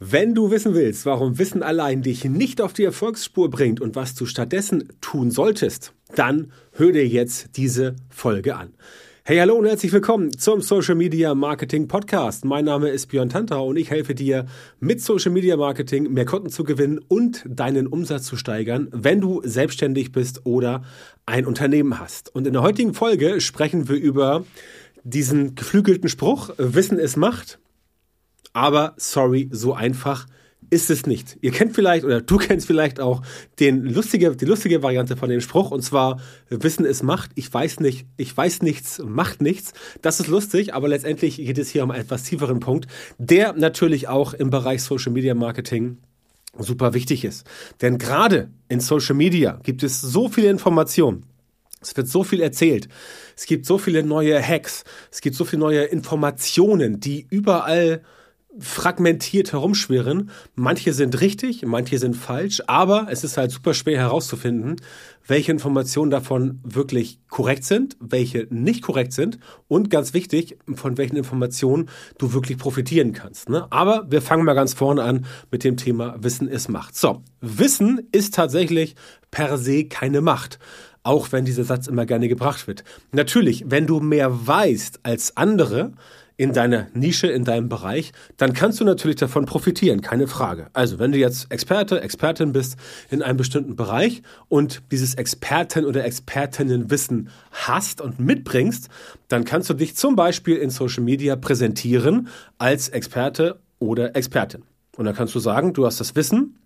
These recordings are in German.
Wenn du wissen willst, warum Wissen allein dich nicht auf die Erfolgsspur bringt und was du stattdessen tun solltest, dann hör dir jetzt diese Folge an. Hey, hallo und herzlich willkommen zum Social Media Marketing Podcast. Mein Name ist Björn Tantau und ich helfe dir mit Social Media Marketing mehr Kunden zu gewinnen und deinen Umsatz zu steigern, wenn du selbstständig bist oder ein Unternehmen hast. Und in der heutigen Folge sprechen wir über diesen geflügelten Spruch, Wissen ist Macht aber sorry, so einfach ist es nicht. Ihr kennt vielleicht oder du kennst vielleicht auch den lustige, die lustige Variante von dem Spruch und zwar Wissen ist Macht. Ich weiß nicht, ich weiß nichts, macht nichts. Das ist lustig, aber letztendlich geht es hier um einen etwas tieferen Punkt, der natürlich auch im Bereich Social Media Marketing super wichtig ist. Denn gerade in Social Media gibt es so viele Informationen. Es wird so viel erzählt. Es gibt so viele neue Hacks. Es gibt so viele neue Informationen, die überall fragmentiert herumschwirren. Manche sind richtig, manche sind falsch, aber es ist halt super schwer herauszufinden, welche Informationen davon wirklich korrekt sind, welche nicht korrekt sind und ganz wichtig, von welchen Informationen du wirklich profitieren kannst. Ne? Aber wir fangen mal ganz vorne an mit dem Thema Wissen ist Macht. So, Wissen ist tatsächlich per se keine Macht auch wenn dieser Satz immer gerne gebracht wird. Natürlich, wenn du mehr weißt als andere, in deiner Nische, in deinem Bereich, dann kannst du natürlich davon profitieren, keine Frage. Also, wenn du jetzt Experte, Expertin bist in einem bestimmten Bereich und dieses Experten- oder Expertinnenwissen hast und mitbringst, dann kannst du dich zum Beispiel in Social Media präsentieren als Experte oder Expertin. Und dann kannst du sagen, du hast das Wissen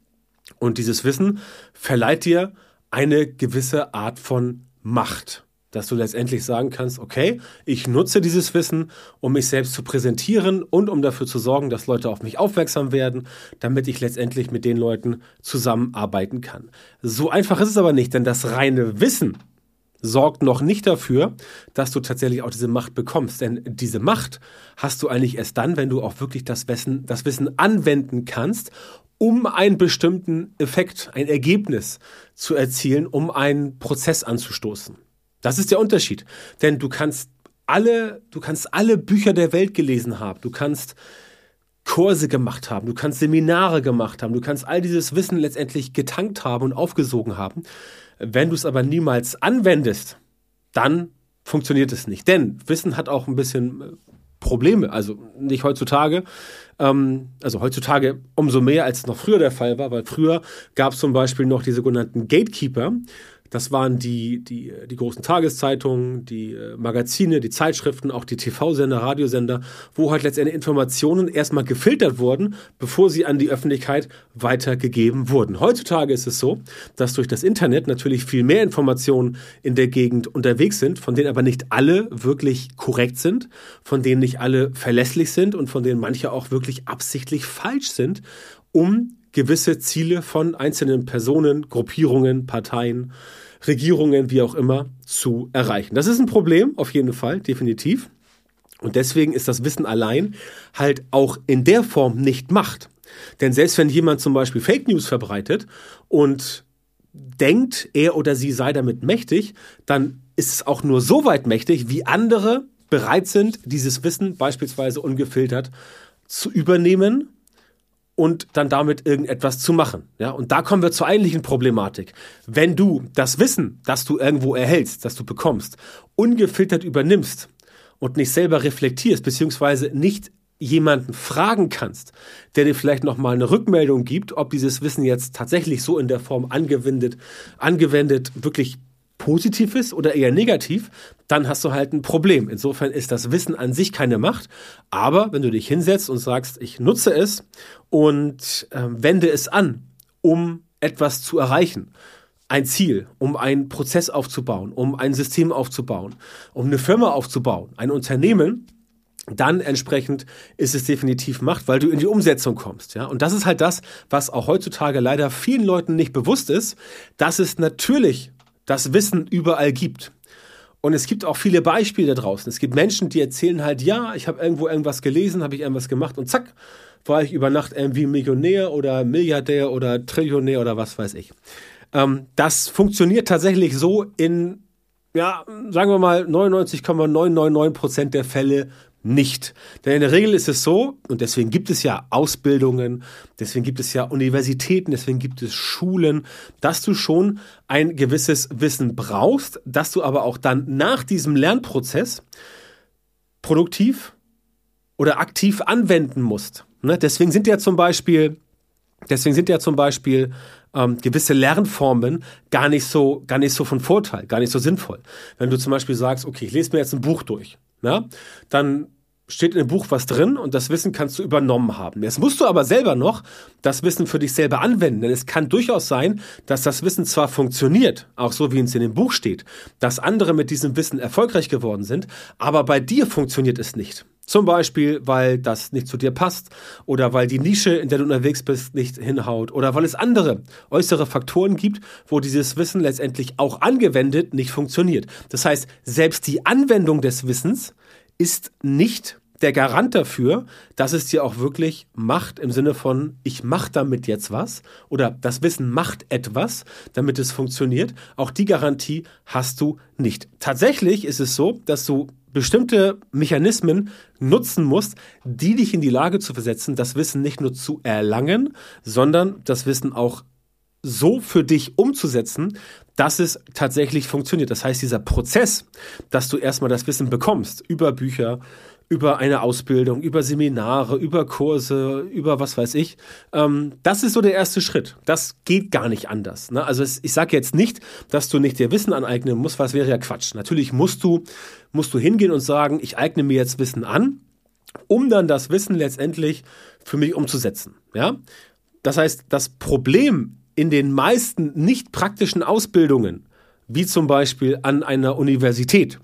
und dieses Wissen verleiht dir eine gewisse Art von Macht dass du letztendlich sagen kannst, okay, ich nutze dieses Wissen, um mich selbst zu präsentieren und um dafür zu sorgen, dass Leute auf mich aufmerksam werden, damit ich letztendlich mit den Leuten zusammenarbeiten kann. So einfach ist es aber nicht, denn das reine Wissen sorgt noch nicht dafür, dass du tatsächlich auch diese Macht bekommst. Denn diese Macht hast du eigentlich erst dann, wenn du auch wirklich das Wissen, das Wissen anwenden kannst, um einen bestimmten Effekt, ein Ergebnis zu erzielen, um einen Prozess anzustoßen. Das ist der Unterschied. Denn du kannst alle, du kannst alle Bücher der Welt gelesen haben. Du kannst Kurse gemacht haben. Du kannst Seminare gemacht haben. Du kannst all dieses Wissen letztendlich getankt haben und aufgesogen haben. Wenn du es aber niemals anwendest, dann funktioniert es nicht. Denn Wissen hat auch ein bisschen äh, Probleme. Also nicht heutzutage. Ähm, also heutzutage umso mehr, als es noch früher der Fall war, weil früher gab es zum Beispiel noch die sogenannten Gatekeeper. Das waren die, die, die großen Tageszeitungen, die äh, Magazine, die Zeitschriften, auch die TV-Sender, Radiosender, wo halt letztendlich Informationen erstmal gefiltert wurden, bevor sie an die Öffentlichkeit weitergegeben wurden. Heutzutage ist es so, dass durch das Internet natürlich viel mehr Informationen in der Gegend unterwegs sind, von denen aber nicht alle wirklich korrekt sind, von denen nicht alle verlässlich sind und von denen manche auch wirklich absichtlich falsch sind, um gewisse Ziele von einzelnen Personen, Gruppierungen, Parteien, Regierungen, wie auch immer, zu erreichen. Das ist ein Problem, auf jeden Fall, definitiv. Und deswegen ist das Wissen allein halt auch in der Form nicht Macht. Denn selbst wenn jemand zum Beispiel Fake News verbreitet und denkt, er oder sie sei damit mächtig, dann ist es auch nur so weit mächtig, wie andere bereit sind, dieses Wissen beispielsweise ungefiltert zu übernehmen und dann damit irgendetwas zu machen. Ja, und da kommen wir zur eigentlichen Problematik. Wenn du das Wissen, das du irgendwo erhältst, das du bekommst, ungefiltert übernimmst und nicht selber reflektierst, beziehungsweise nicht jemanden fragen kannst, der dir vielleicht nochmal eine Rückmeldung gibt, ob dieses Wissen jetzt tatsächlich so in der Form angewendet, angewendet wirklich positiv ist oder eher negativ, dann hast du halt ein Problem. Insofern ist das Wissen an sich keine Macht. Aber wenn du dich hinsetzt und sagst, ich nutze es und äh, wende es an, um etwas zu erreichen, ein Ziel, um einen Prozess aufzubauen, um ein System aufzubauen, um eine Firma aufzubauen, ein Unternehmen, dann entsprechend ist es definitiv Macht, weil du in die Umsetzung kommst, ja. Und das ist halt das, was auch heutzutage leider vielen Leuten nicht bewusst ist, dass es natürlich das Wissen überall gibt. Und es gibt auch viele Beispiele da draußen. Es gibt Menschen, die erzählen halt, ja, ich habe irgendwo irgendwas gelesen, habe ich irgendwas gemacht und zack, war ich über Nacht irgendwie Millionär oder Milliardär oder Trillionär oder was weiß ich. Ähm, das funktioniert tatsächlich so in, ja, sagen wir mal, 99,999 Prozent der Fälle nicht. Denn in der Regel ist es so, und deswegen gibt es ja Ausbildungen, deswegen gibt es ja Universitäten, deswegen gibt es Schulen, dass du schon ein gewisses Wissen brauchst, dass du aber auch dann nach diesem Lernprozess produktiv oder aktiv anwenden musst. Ne? Deswegen sind ja zum Beispiel, deswegen sind ja zum Beispiel ähm, gewisse Lernformen gar nicht so, gar nicht so von Vorteil, gar nicht so sinnvoll. Wenn du zum Beispiel sagst, okay, ich lese mir jetzt ein Buch durch, ja, dann steht in dem Buch was drin und das Wissen kannst du übernommen haben. Jetzt musst du aber selber noch das Wissen für dich selber anwenden, denn es kann durchaus sein, dass das Wissen zwar funktioniert, auch so wie es in dem Buch steht, dass andere mit diesem Wissen erfolgreich geworden sind, aber bei dir funktioniert es nicht. Zum Beispiel, weil das nicht zu dir passt oder weil die Nische, in der du unterwegs bist, nicht hinhaut oder weil es andere äußere Faktoren gibt, wo dieses Wissen letztendlich auch angewendet nicht funktioniert. Das heißt, selbst die Anwendung des Wissens ist nicht der Garant dafür, dass es dir auch wirklich macht im Sinne von, ich mache damit jetzt was oder das Wissen macht etwas, damit es funktioniert. Auch die Garantie hast du nicht. Tatsächlich ist es so, dass du bestimmte Mechanismen nutzen musst, die dich in die Lage zu versetzen, das Wissen nicht nur zu erlangen, sondern das Wissen auch so für dich umzusetzen, dass es tatsächlich funktioniert. Das heißt, dieser Prozess, dass du erstmal das Wissen bekommst über Bücher, über eine Ausbildung, über Seminare, über Kurse, über was weiß ich. Ähm, das ist so der erste Schritt. Das geht gar nicht anders. Ne? Also es, ich sage jetzt nicht, dass du nicht dir Wissen aneignen musst, was wäre ja Quatsch. Natürlich musst du, musst du hingehen und sagen, ich eigne mir jetzt Wissen an, um dann das Wissen letztendlich für mich umzusetzen. Ja? Das heißt, das Problem in den meisten nicht praktischen Ausbildungen, wie zum Beispiel an einer Universität,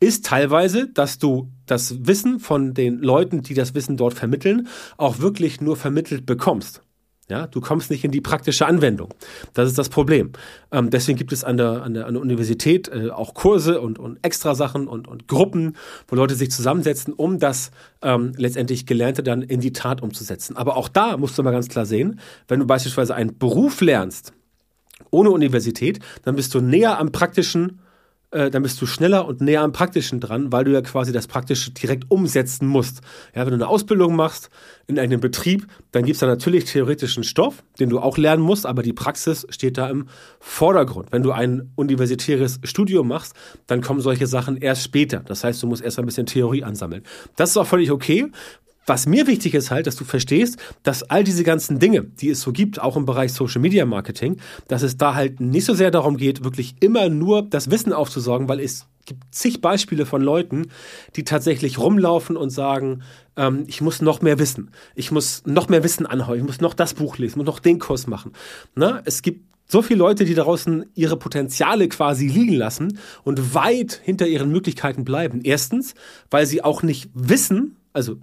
ist teilweise, dass du das Wissen von den Leuten, die das Wissen dort vermitteln, auch wirklich nur vermittelt bekommst. Ja, du kommst nicht in die praktische Anwendung. Das ist das Problem. Ähm, deswegen gibt es an der, an der, an der Universität äh, auch Kurse und, und Extrasachen und, und Gruppen, wo Leute sich zusammensetzen, um das ähm, letztendlich Gelernte dann in die Tat umzusetzen. Aber auch da musst du mal ganz klar sehen, wenn du beispielsweise einen Beruf lernst ohne Universität, dann bist du näher am praktischen äh, dann bist du schneller und näher am Praktischen dran, weil du ja quasi das Praktische direkt umsetzen musst. Ja, wenn du eine Ausbildung machst in einem Betrieb, dann gibt es da natürlich theoretischen Stoff, den du auch lernen musst, aber die Praxis steht da im Vordergrund. Wenn du ein universitäres Studium machst, dann kommen solche Sachen erst später. Das heißt, du musst erst ein bisschen Theorie ansammeln. Das ist auch völlig okay, was mir wichtig ist halt, dass du verstehst, dass all diese ganzen Dinge, die es so gibt, auch im Bereich Social Media Marketing, dass es da halt nicht so sehr darum geht, wirklich immer nur das Wissen aufzusorgen, weil es gibt zig Beispiele von Leuten, die tatsächlich rumlaufen und sagen, ähm, ich muss noch mehr wissen, ich muss noch mehr Wissen anhauen, ich muss noch das Buch lesen, muss noch den Kurs machen. Na, es gibt so viele Leute, die draußen ihre Potenziale quasi liegen lassen und weit hinter ihren Möglichkeiten bleiben. Erstens, weil sie auch nicht wissen, also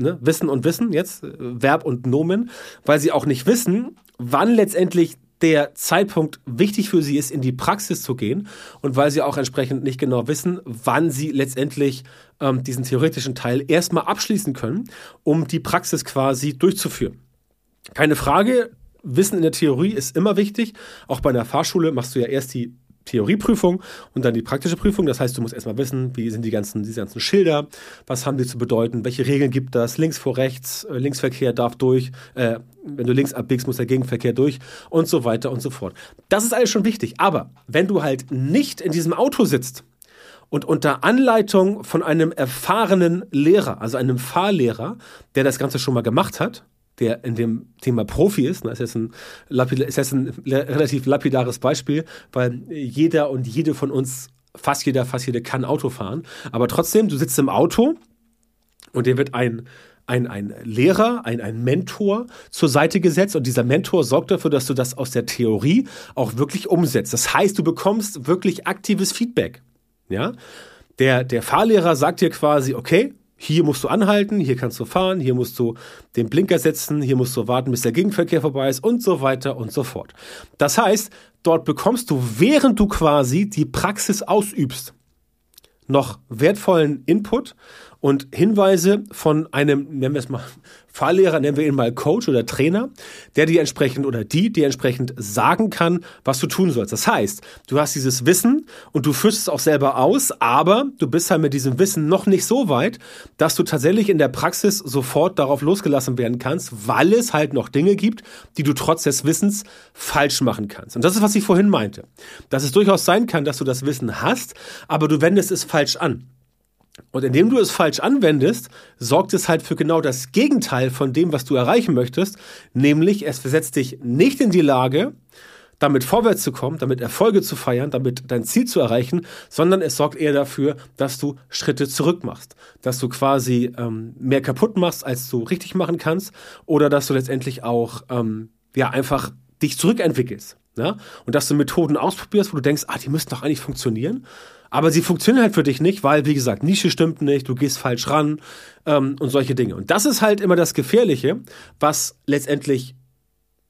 ne, Wissen und Wissen jetzt, äh, Verb und Nomen, weil sie auch nicht wissen, wann letztendlich der Zeitpunkt wichtig für sie ist, in die Praxis zu gehen und weil sie auch entsprechend nicht genau wissen, wann sie letztendlich ähm, diesen theoretischen Teil erstmal abschließen können, um die Praxis quasi durchzuführen. Keine Frage, Wissen in der Theorie ist immer wichtig. Auch bei einer Fahrschule machst du ja erst die Theorieprüfung und dann die praktische Prüfung. Das heißt, du musst erstmal wissen, wie sind die ganzen, diese ganzen Schilder, was haben die zu bedeuten, welche Regeln gibt das, links vor rechts, äh, Linksverkehr darf durch, äh, wenn du links abbiegst, muss der Gegenverkehr durch und so weiter und so fort. Das ist alles schon wichtig. Aber wenn du halt nicht in diesem Auto sitzt, und unter Anleitung von einem erfahrenen Lehrer, also einem Fahrlehrer, der das Ganze schon mal gemacht hat, der in dem Thema Profi ist. Das ist jetzt ein, ist jetzt ein relativ lapidares Beispiel, weil jeder und jede von uns, fast jeder, fast jede kann Auto fahren. Aber trotzdem, du sitzt im Auto und dir wird ein ein, ein Lehrer, ein, ein Mentor zur Seite gesetzt und dieser Mentor sorgt dafür, dass du das aus der Theorie auch wirklich umsetzt. Das heißt, du bekommst wirklich aktives Feedback. Ja? Der, der Fahrlehrer sagt dir quasi, okay, hier musst du anhalten, hier kannst du fahren, hier musst du den Blinker setzen, hier musst du warten, bis der Gegenverkehr vorbei ist und so weiter und so fort. Das heißt, dort bekommst du, während du quasi die Praxis ausübst, noch wertvollen Input und Hinweise von einem, nennen wir es mal, Fahrlehrer, nennen wir ihn mal Coach oder Trainer, der dir entsprechend oder die dir entsprechend sagen kann, was du tun sollst. Das heißt, du hast dieses Wissen und du führst es auch selber aus, aber du bist halt mit diesem Wissen noch nicht so weit, dass du tatsächlich in der Praxis sofort darauf losgelassen werden kannst, weil es halt noch Dinge gibt, die du trotz des Wissens falsch machen kannst. Und das ist, was ich vorhin meinte. Dass es durchaus sein kann, dass du das Wissen hast, aber du wendest es falsch an. Und indem du es falsch anwendest, sorgt es halt für genau das Gegenteil von dem, was du erreichen möchtest, nämlich es versetzt dich nicht in die Lage, damit vorwärts zu kommen, damit Erfolge zu feiern, damit dein Ziel zu erreichen, sondern es sorgt eher dafür, dass du Schritte zurück machst, dass du quasi ähm, mehr kaputt machst, als du richtig machen kannst, oder dass du letztendlich auch ähm, ja einfach dich zurückentwickelst, ja? und dass du Methoden ausprobierst, wo du denkst, ah, die müssten doch eigentlich funktionieren aber sie funktionieren halt für dich nicht, weil, wie gesagt, Nische stimmt nicht, du gehst falsch ran ähm, und solche Dinge. Und das ist halt immer das Gefährliche, was letztendlich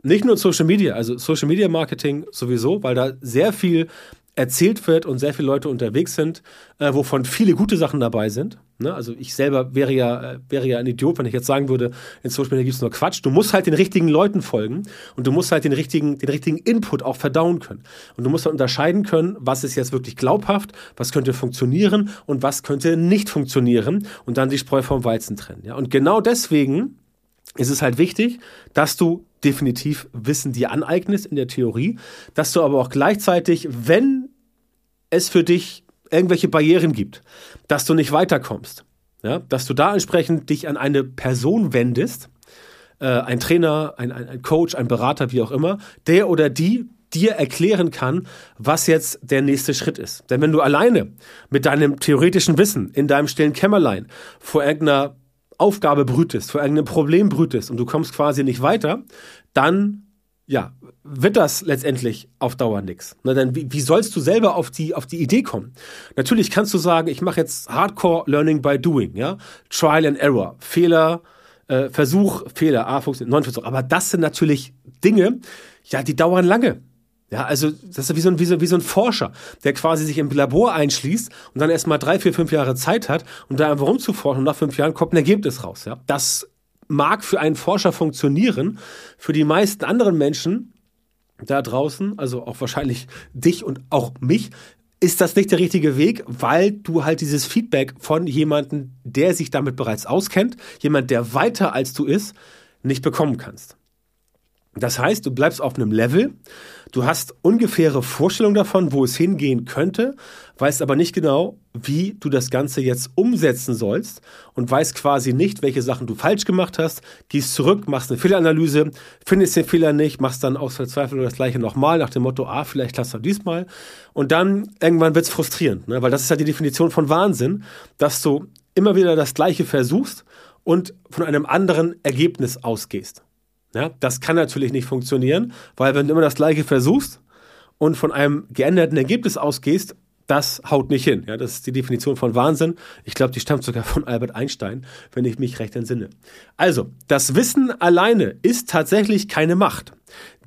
nicht nur Social Media, also Social Media Marketing sowieso, weil da sehr viel erzählt wird und sehr viele Leute unterwegs sind, äh, wovon viele gute Sachen dabei sind. Ne? Also ich selber wäre ja, äh, wäre ja ein Idiot, wenn ich jetzt sagen würde, in Social Media gibt es nur Quatsch. Du musst halt den richtigen Leuten folgen und du musst halt den richtigen, den richtigen Input auch verdauen können. Und du musst halt unterscheiden können, was ist jetzt wirklich glaubhaft, was könnte funktionieren und was könnte nicht funktionieren und dann die Spreu vom Weizen trennen. Ja? Und genau deswegen ist es halt wichtig, dass du definitiv Wissen dir aneignest in der Theorie, dass du aber auch gleichzeitig, wenn es für dich irgendwelche Barrieren gibt, dass du nicht weiterkommst, ja, dass du da entsprechend dich an eine Person wendest, äh, ein Trainer, ein, ein, ein Coach, ein Berater, wie auch immer, der oder die dir erklären kann, was jetzt der nächste Schritt ist. Denn wenn du alleine mit deinem theoretischen Wissen in deinem stillen Kämmerlein vor irgendeiner Aufgabe brütest, vor irgendeinem Problem brütest und du kommst quasi nicht weiter, dann ja, wird das letztendlich auf Dauer nichts. Na, denn wie, wie sollst du selber auf die, auf die Idee kommen? Natürlich kannst du sagen, ich mache jetzt Hardcore Learning by Doing, ja, Trial and Error, Fehler, äh, Versuch, Fehler, A, funktioniert, neun Versuch. Aber das sind natürlich Dinge, ja, die dauern lange. Ja, also das ist wie so, ein, wie, so, wie so ein Forscher, der quasi sich im Labor einschließt und dann erstmal drei, vier, fünf Jahre Zeit hat, um da einfach rumzuforschen und nach fünf Jahren kommt ein Ergebnis raus. Ja, das mag für einen Forscher funktionieren, für die meisten anderen Menschen da draußen, also auch wahrscheinlich dich und auch mich, ist das nicht der richtige Weg, weil du halt dieses Feedback von jemandem, der sich damit bereits auskennt, jemand, der weiter als du ist, nicht bekommen kannst. Das heißt, du bleibst auf einem Level, du hast ungefähre Vorstellung davon, wo es hingehen könnte, weißt aber nicht genau, wie du das Ganze jetzt umsetzen sollst und weißt quasi nicht, welche Sachen du falsch gemacht hast, gehst zurück, machst eine Fehleranalyse, findest den Fehler nicht, machst dann aus Verzweiflung das gleiche nochmal nach dem Motto, ah, vielleicht klappst du diesmal und dann irgendwann wird's frustrierend, ne? weil das ist ja die Definition von Wahnsinn, dass du immer wieder das gleiche versuchst und von einem anderen Ergebnis ausgehst. Ja, das kann natürlich nicht funktionieren, weil wenn du immer das Gleiche versuchst und von einem geänderten Ergebnis ausgehst, das haut nicht hin. Ja, das ist die Definition von Wahnsinn. Ich glaube, die stammt sogar von Albert Einstein, wenn ich mich recht entsinne. Also, das Wissen alleine ist tatsächlich keine Macht.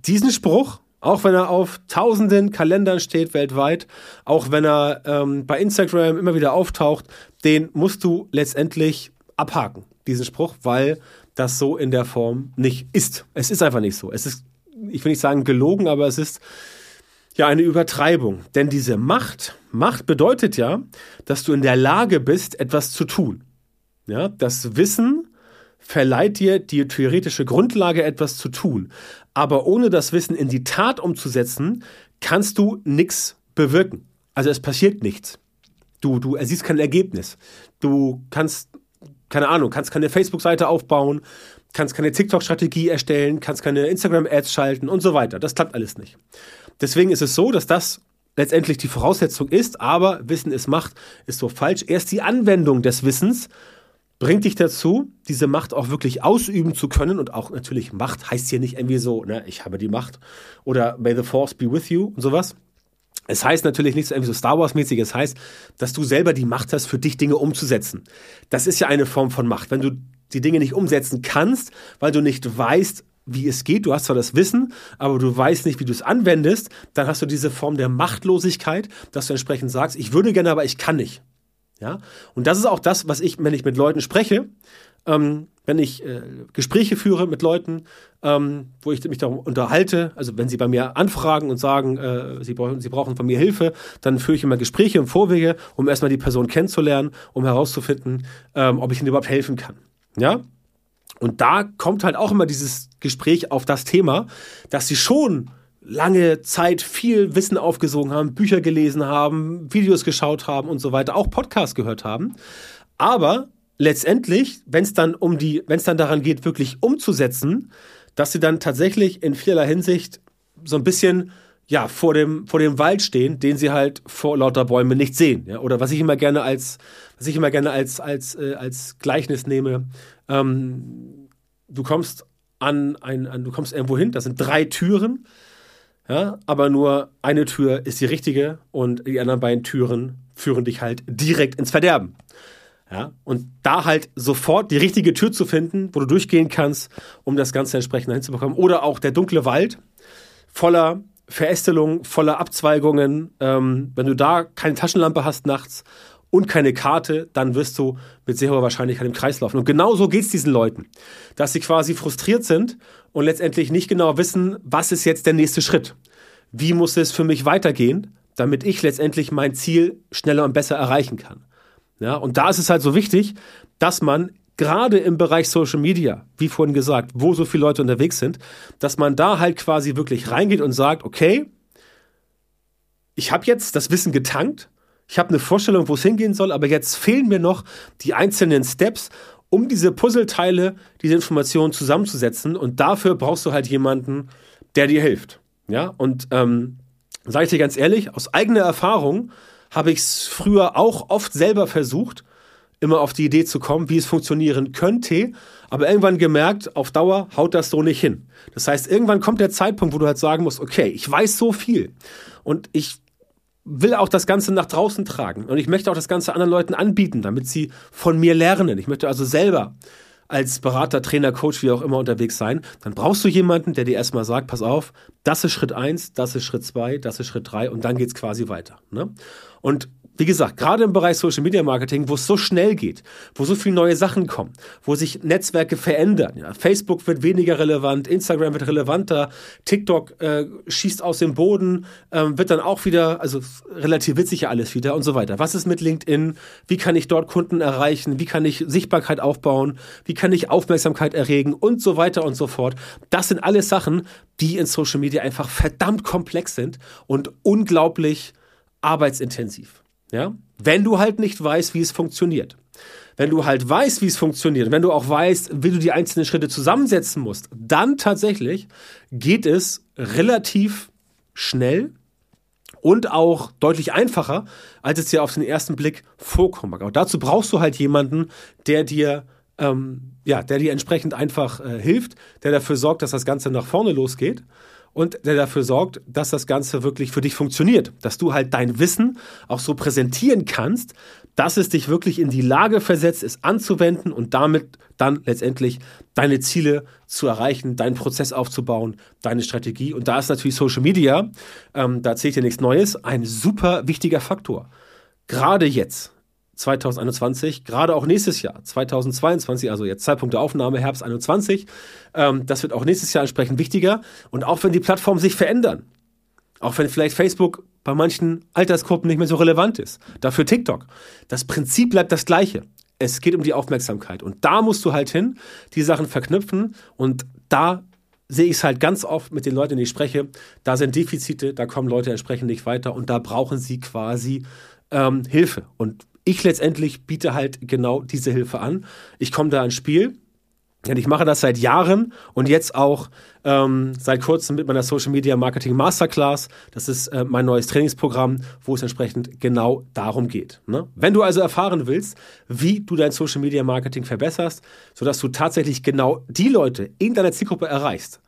Diesen Spruch, auch wenn er auf tausenden Kalendern steht weltweit, auch wenn er ähm, bei Instagram immer wieder auftaucht, den musst du letztendlich abhaken, diesen Spruch, weil das so in der Form nicht ist. Es ist einfach nicht so. Es ist, ich will nicht sagen gelogen, aber es ist ja eine Übertreibung. Denn diese Macht, Macht bedeutet ja, dass du in der Lage bist, etwas zu tun. Ja, das Wissen verleiht dir die theoretische Grundlage, etwas zu tun. Aber ohne das Wissen in die Tat umzusetzen, kannst du nichts bewirken. Also es passiert nichts. Du, du siehst kein Ergebnis. Du kannst keine Ahnung, kannst keine Facebook-Seite aufbauen, kannst keine TikTok-Strategie erstellen, kannst keine Instagram-Ads schalten und so weiter. Das klappt alles nicht. Deswegen ist es so, dass das letztendlich die Voraussetzung ist, aber Wissen ist Macht ist so falsch. Erst die Anwendung des Wissens bringt dich dazu, diese Macht auch wirklich ausüben zu können und auch natürlich Macht heißt hier nicht irgendwie so, ne, ich habe die Macht oder may the force be with you und sowas, es heißt natürlich nicht so irgendwie so Star Wars-mäßig, es heißt, dass du selber die Macht hast, für dich Dinge umzusetzen. Das ist ja eine Form von Macht. Wenn du die Dinge nicht umsetzen kannst, weil du nicht weißt, wie es geht, du hast zwar das Wissen, aber du weißt nicht, wie du es anwendest, dann hast du diese Form der Machtlosigkeit, dass du entsprechend sagst, ich würde gerne, aber ich kann nicht. Ja? Und das ist auch das, was ich, wenn ich mit Leuten spreche, ähm, wenn ich äh, Gespräche führe mit Leuten, ähm, wo ich mich darum unterhalte, also wenn sie bei mir anfragen und sagen, äh, sie, brauchen, sie brauchen von mir Hilfe, dann führe ich immer Gespräche im Vorwege, um erstmal die Person kennenzulernen, um herauszufinden, ähm, ob ich ihnen überhaupt helfen kann. Ja? Und da kommt halt auch immer dieses Gespräch auf das Thema, dass sie schon lange Zeit viel Wissen aufgesogen haben, Bücher gelesen haben, Videos geschaut haben und so weiter, auch Podcasts gehört haben. Aber letztendlich, wenn es dann um die, wenn es dann daran geht, wirklich umzusetzen, dass sie dann tatsächlich in vielerlei Hinsicht so ein bisschen ja, vor dem, vor dem Wald stehen, den sie halt vor lauter Bäume nicht sehen. Ja? Oder was ich immer gerne als, was ich immer gerne als, als, äh, als Gleichnis nehme, ähm, du kommst an ein, an, du kommst irgendwo hin, das sind drei Türen, ja, aber nur eine Tür ist die richtige und die anderen beiden Türen führen dich halt direkt ins Verderben. Ja, und da halt sofort die richtige Tür zu finden, wo du durchgehen kannst, um das Ganze entsprechend hinzubekommen. Oder auch der dunkle Wald voller Verästelung, voller Abzweigungen. Ähm, wenn du da keine Taschenlampe hast nachts und keine Karte, dann wirst du mit sehr hoher Wahrscheinlichkeit im Kreis laufen. Und genauso geht es diesen Leuten, dass sie quasi frustriert sind und letztendlich nicht genau wissen, was ist jetzt der nächste Schritt. Wie muss es für mich weitergehen, damit ich letztendlich mein Ziel schneller und besser erreichen kann. Ja, und da ist es halt so wichtig, dass man gerade im Bereich Social Media, wie vorhin gesagt, wo so viele Leute unterwegs sind, dass man da halt quasi wirklich reingeht und sagt, okay, ich habe jetzt das Wissen getankt, ich habe eine Vorstellung, wo es hingehen soll, aber jetzt fehlen mir noch die einzelnen Steps, um diese Puzzleteile, diese Informationen zusammenzusetzen. Und dafür brauchst du halt jemanden, der dir hilft. Ja, und ähm, sage ich dir ganz ehrlich, aus eigener Erfahrung habe ich es früher auch oft selber versucht, immer auf die Idee zu kommen, wie es funktionieren könnte, aber irgendwann gemerkt, auf Dauer haut das so nicht hin. Das heißt, irgendwann kommt der Zeitpunkt, wo du halt sagen musst, okay, ich weiß so viel und ich will auch das Ganze nach draußen tragen und ich möchte auch das Ganze anderen Leuten anbieten, damit sie von mir lernen. Ich möchte also selber als Berater, Trainer, Coach, wie auch immer unterwegs sein, dann brauchst du jemanden, der dir erstmal sagt, pass auf, das ist Schritt eins, das ist Schritt zwei, das ist Schritt drei und dann geht's quasi weiter. Ne? Und wie gesagt, gerade im Bereich Social Media Marketing, wo es so schnell geht, wo so viele neue Sachen kommen, wo sich Netzwerke verändern. Ja, Facebook wird weniger relevant, Instagram wird relevanter, TikTok äh, schießt aus dem Boden, ähm, wird dann auch wieder, also relativ sich ja alles wieder und so weiter. Was ist mit LinkedIn? Wie kann ich dort Kunden erreichen? Wie kann ich Sichtbarkeit aufbauen? Wie kann ich Aufmerksamkeit erregen? Und so weiter und so fort. Das sind alles Sachen, die in Social Media einfach verdammt komplex sind und unglaublich arbeitsintensiv. Ja? Wenn du halt nicht weißt, wie es funktioniert. Wenn du halt weißt, wie es funktioniert, wenn du auch weißt, wie du die einzelnen Schritte zusammensetzen musst, dann tatsächlich geht es relativ schnell und auch deutlich einfacher, als es dir auf den ersten Blick vorkommt. Aber dazu brauchst du halt jemanden, der dir ähm, ja, der dir entsprechend einfach äh, hilft, der dafür sorgt, dass das Ganze nach vorne losgeht und der dafür sorgt, dass das Ganze wirklich für dich funktioniert. Dass du halt dein Wissen auch so präsentieren kannst, dass es dich wirklich in die Lage versetzt, es anzuwenden und damit dann letztendlich deine Ziele zu erreichen, deinen Prozess aufzubauen, deine Strategie. Und da ist natürlich Social Media, ähm, da erzählt dir nichts Neues, ein super wichtiger Faktor. Gerade jetzt, 2021, gerade auch nächstes Jahr, 2022, also jetzt Zeitpunkt der Aufnahme, Herbst 21. Ähm, das wird auch nächstes Jahr entsprechend wichtiger. Und auch wenn die Plattformen sich verändern, auch wenn vielleicht Facebook bei manchen Altersgruppen nicht mehr so relevant ist, dafür TikTok. Das Prinzip bleibt das gleiche. Es geht um die Aufmerksamkeit. Und da musst du halt hin, die Sachen verknüpfen. Und da sehe ich es halt ganz oft mit den Leuten, die ich spreche. Da sind Defizite, da kommen Leute entsprechend nicht weiter und da brauchen sie quasi ähm, Hilfe. Und ich letztendlich biete halt genau diese Hilfe an. Ich komme da ins Spiel. Denn ich mache das seit Jahren und jetzt auch ähm, seit kurzem mit meiner Social Media Marketing Masterclass. Das ist äh, mein neues Trainingsprogramm, wo es entsprechend genau darum geht. Ne? Wenn du also erfahren willst, wie du dein Social Media Marketing verbesserst, sodass du tatsächlich genau die Leute in deiner Zielgruppe erreichst,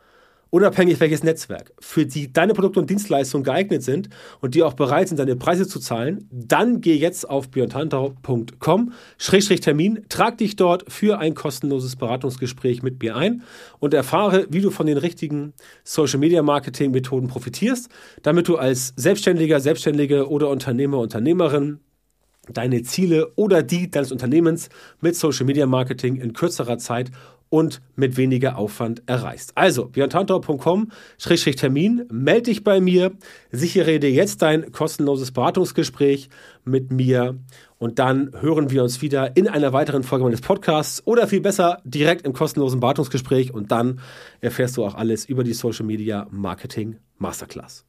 unabhängig welches Netzwerk, für die deine Produkte und Dienstleistungen geeignet sind und die auch bereit sind, deine Preise zu zahlen, dann geh jetzt auf björntantau.com-termin, trag dich dort für ein kostenloses Beratungsgespräch mit mir ein und erfahre, wie du von den richtigen Social Media Marketing Methoden profitierst, damit du als Selbstständiger, Selbstständige oder Unternehmer, Unternehmerin deine Ziele oder die deines Unternehmens mit Social Media Marketing in kürzerer Zeit und mit weniger Aufwand erreichst. Also, björntantau.com-termin, melde dich bei mir, sichere dir jetzt dein kostenloses Beratungsgespräch mit mir und dann hören wir uns wieder in einer weiteren Folge meines Podcasts oder viel besser direkt im kostenlosen Beratungsgespräch und dann erfährst du auch alles über die Social Media Marketing Masterclass.